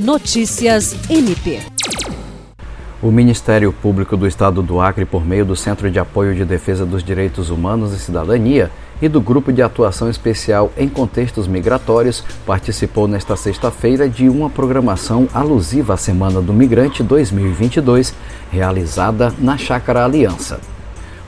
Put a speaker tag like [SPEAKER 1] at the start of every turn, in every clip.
[SPEAKER 1] Notícias MP.
[SPEAKER 2] O Ministério Público do Estado do Acre, por meio do Centro de Apoio de Defesa dos Direitos Humanos e Cidadania e do Grupo de Atuação Especial em Contextos Migratórios, participou nesta sexta-feira de uma programação alusiva à Semana do Migrante 2022, realizada na Chácara Aliança.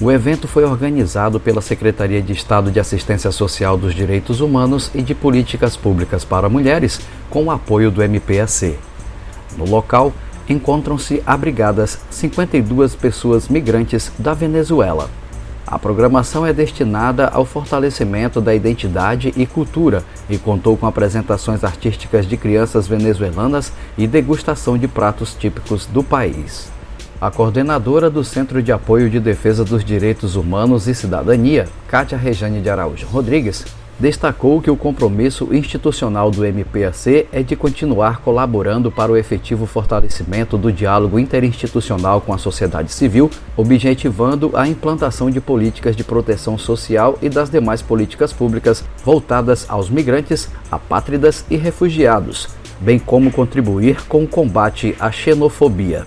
[SPEAKER 2] O evento foi organizado pela Secretaria de Estado de Assistência Social dos Direitos Humanos e de Políticas Públicas para Mulheres, com o apoio do MPAC. No local, encontram-se abrigadas 52 pessoas migrantes da Venezuela. A programação é destinada ao fortalecimento da identidade e cultura e contou com apresentações artísticas de crianças venezuelanas e degustação de pratos típicos do país. A coordenadora do Centro de Apoio de Defesa dos Direitos Humanos e Cidadania, Cátia Rejane de Araújo Rodrigues, destacou que o compromisso institucional do MPAC é de continuar colaborando para o efetivo fortalecimento do diálogo interinstitucional com a sociedade civil, objetivando a implantação de políticas de proteção social e das demais políticas públicas voltadas aos migrantes, apátridas e refugiados, bem como contribuir com o combate à xenofobia.